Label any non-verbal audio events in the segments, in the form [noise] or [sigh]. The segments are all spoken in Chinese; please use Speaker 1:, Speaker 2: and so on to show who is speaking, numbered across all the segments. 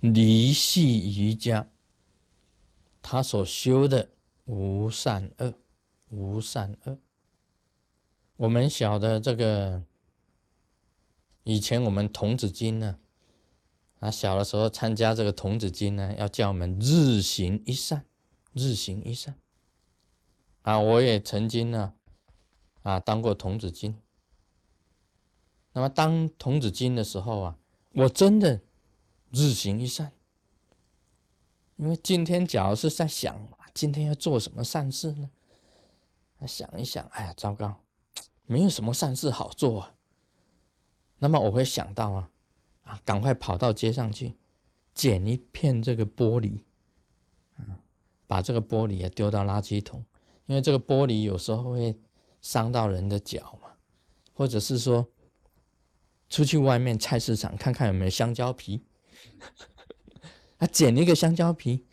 Speaker 1: 离系瑜伽，他所修的无善恶，无善恶。我们晓得这个，以前我们童子经呢，啊，小的时候参加这个童子经呢，要叫我们日行一善，日行一善。啊，我也曾经呢，啊，当过童子经。那么当童子经的时候啊，我真的日行一善。因为今天假如是在想今天要做什么善事呢？想一想，哎呀，糟糕，没有什么善事好做啊。那么我会想到啊，啊，赶快跑到街上去捡一片这个玻璃，啊，把这个玻璃也丢到垃圾桶，因为这个玻璃有时候会伤到人的脚嘛，或者是说。出去外面菜市场看看有没有香蕉皮，[laughs] 他捡了一个香蕉皮，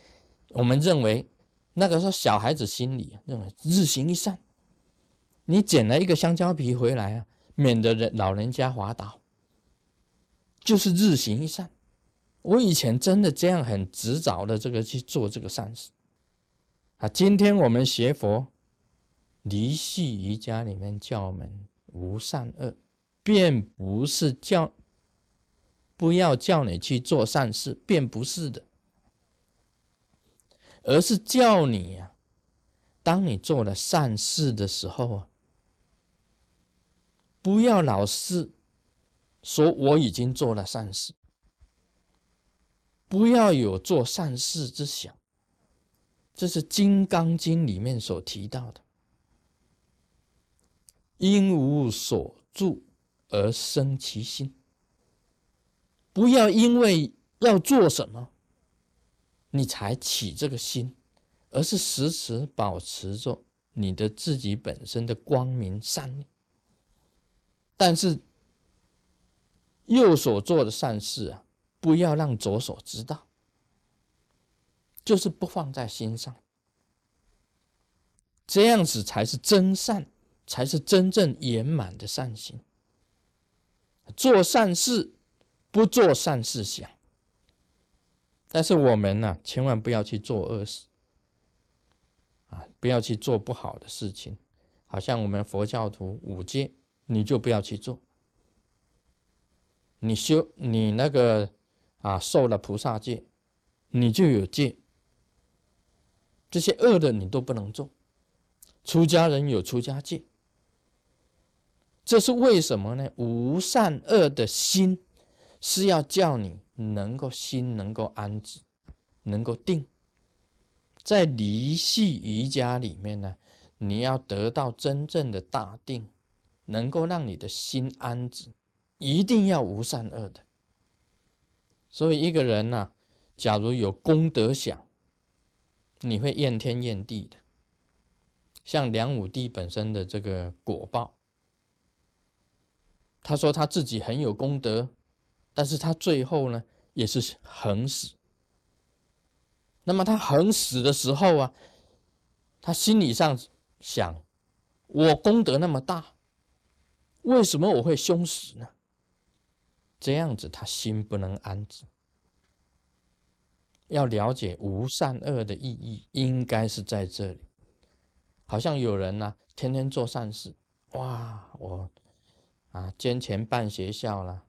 Speaker 1: 我们认为那个时候小孩子心里认为日行一善，你捡了一个香蕉皮回来啊，免得人老人家滑倒，就是日行一善。我以前真的这样很执着的这个去做这个善事啊。今天我们学佛离系瑜伽里面教我们无善恶。便不是叫不要叫你去做善事，便不是的，而是叫你呀，当你做了善事的时候啊，不要老是说我已经做了善事，不要有做善事之想。这是《金刚经》里面所提到的，因无所住。而生其心，不要因为要做什么，你才起这个心，而是时时保持着你的自己本身的光明善念。但是右手做的善事啊，不要让左手知道，就是不放在心上，这样子才是真善，才是真正圆满的善行。做善事，不做善事想。但是我们呢，千万不要去做恶事啊！不要去做不好的事情。好像我们佛教徒五戒，你就不要去做。你修你那个啊，受了菩萨戒，你就有戒。这些恶的你都不能做。出家人有出家戒。这是为什么呢？无善恶的心是要叫你能够心能够安止，能够定。在离系瑜伽里面呢，你要得到真正的大定，能够让你的心安止，一定要无善恶的。所以一个人呢，假如有功德想，你会怨天怨地的。像梁武帝本身的这个果报。他说他自己很有功德，但是他最后呢也是横死。那么他横死的时候啊，他心理上想：我功德那么大，为什么我会凶死呢？这样子他心不能安止。要了解无善恶的意义，应该是在这里。好像有人呢，天天做善事，哇，我。啊，捐钱办学校了，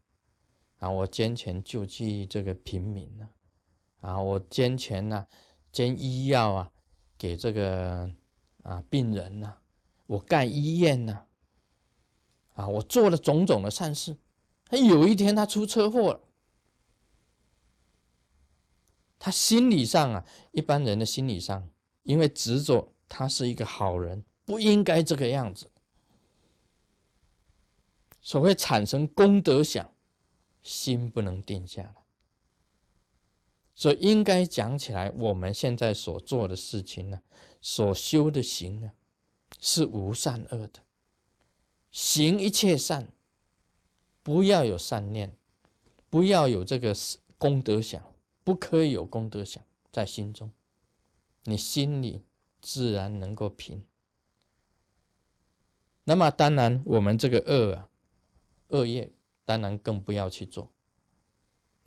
Speaker 1: 啊，我捐钱救济这个平民了，啊，我捐钱呢，捐医药啊，给这个啊病人呢，我盖医院呢，啊，我做了种种的善事，他有一天他出车祸了，他心理上啊，一般人的心理上，因为执着他是一个好人，不应该这个样子。所谓产生功德想，心不能定下来。所以应该讲起来，我们现在所做的事情呢，所修的行呢，是无善恶的。行一切善，不要有善念，不要有这个功德想，不可以有功德想在心中，你心里自然能够平。那么当然，我们这个恶啊。恶业当然更不要去做，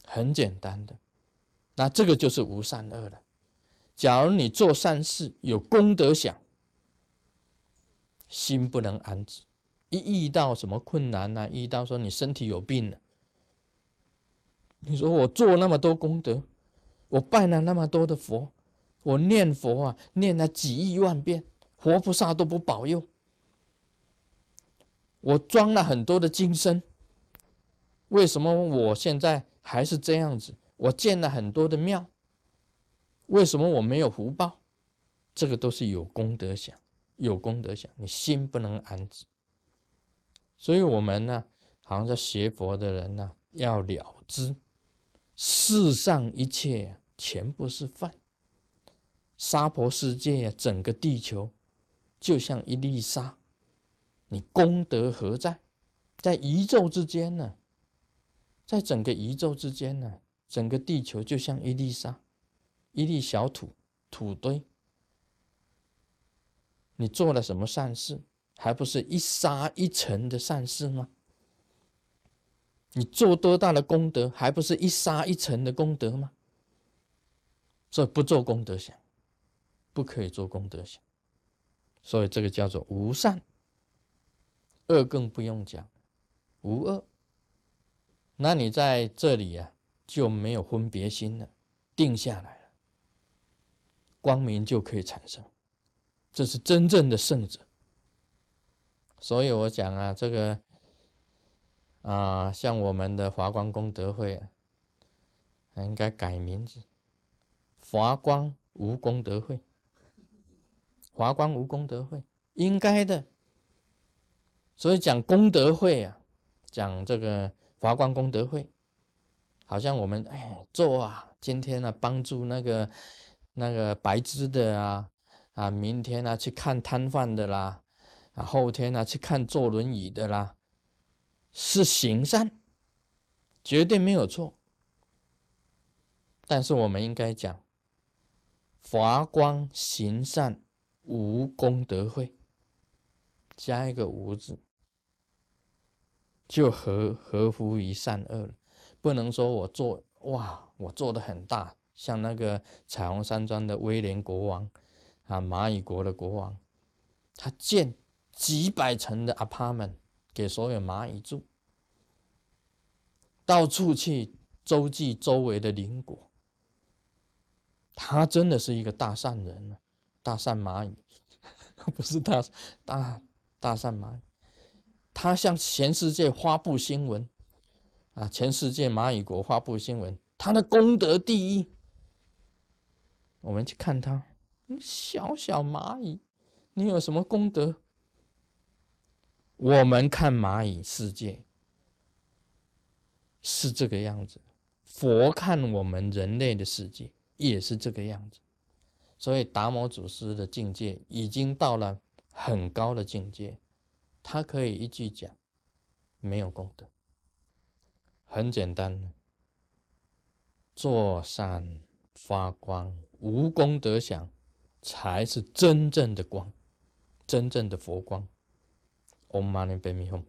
Speaker 1: 很简单的，那这个就是无善恶了。假如你做善事有功德想，心不能安止，一遇到什么困难呢？遇到说你身体有病了，你说我做那么多功德，我拜了那么多的佛，我念佛啊，念了几亿万遍，活菩萨都不保佑。我装了很多的金身，为什么我现在还是这样子？我建了很多的庙，为什么我没有福报？这个都是有功德想，有功德想，你心不能安止。所以，我们呢，好像在学佛的人呢，要了知世上一切全部是饭，娑婆世界整个地球就像一粒沙。你功德何在？在宇宙之间呢？在整个宇宙之间呢？整个地球就像一粒沙，一粒小土土堆。你做了什么善事，还不是一沙一尘的善事吗？你做多大的功德，还不是一沙一尘的功德吗？这不做功德想，不可以做功德想。所以这个叫做无善。恶更不用讲，无恶，那你在这里呀就没有分别心了，定下来了，光明就可以产生，这是真正的圣者。所以我讲啊，这个啊，像我们的华光功德会啊，应该改名字，华光无功德会，华光无功德会，应该的。所以讲功德会啊，讲这个华光功德会，好像我们哎做啊，今天呢帮助那个那个白痴的啊啊，明天呢去看摊贩的啦，啊后天呢去看坐轮椅的啦，是行善，绝对没有错。但是我们应该讲华光行善无功德会，加一个无字。就合合乎于善恶了，不能说我做哇，我做的很大，像那个彩虹山庄的威廉国王啊，蚂蚁国的国王，他建几百层的 apartment 给所有蚂蚁住，到处去周济周围的邻国，他真的是一个大善人 [laughs] 大善蚂蚁，不 [laughs] 是大大大善蚂蚁。他向全世界发布新闻，啊，全世界蚂蚁国发布新闻，他的功德第一。我们去看他，小小蚂蚁，你有什么功德？我们看蚂蚁世界是这个样子，佛看我们人类的世界也是这个样子，所以达摩祖师的境界已经到了很高的境界。他可以一句讲，没有功德，很简单，做善发光，无功德想，才是真正的光，真正的佛光。Om Mani Padme Hum。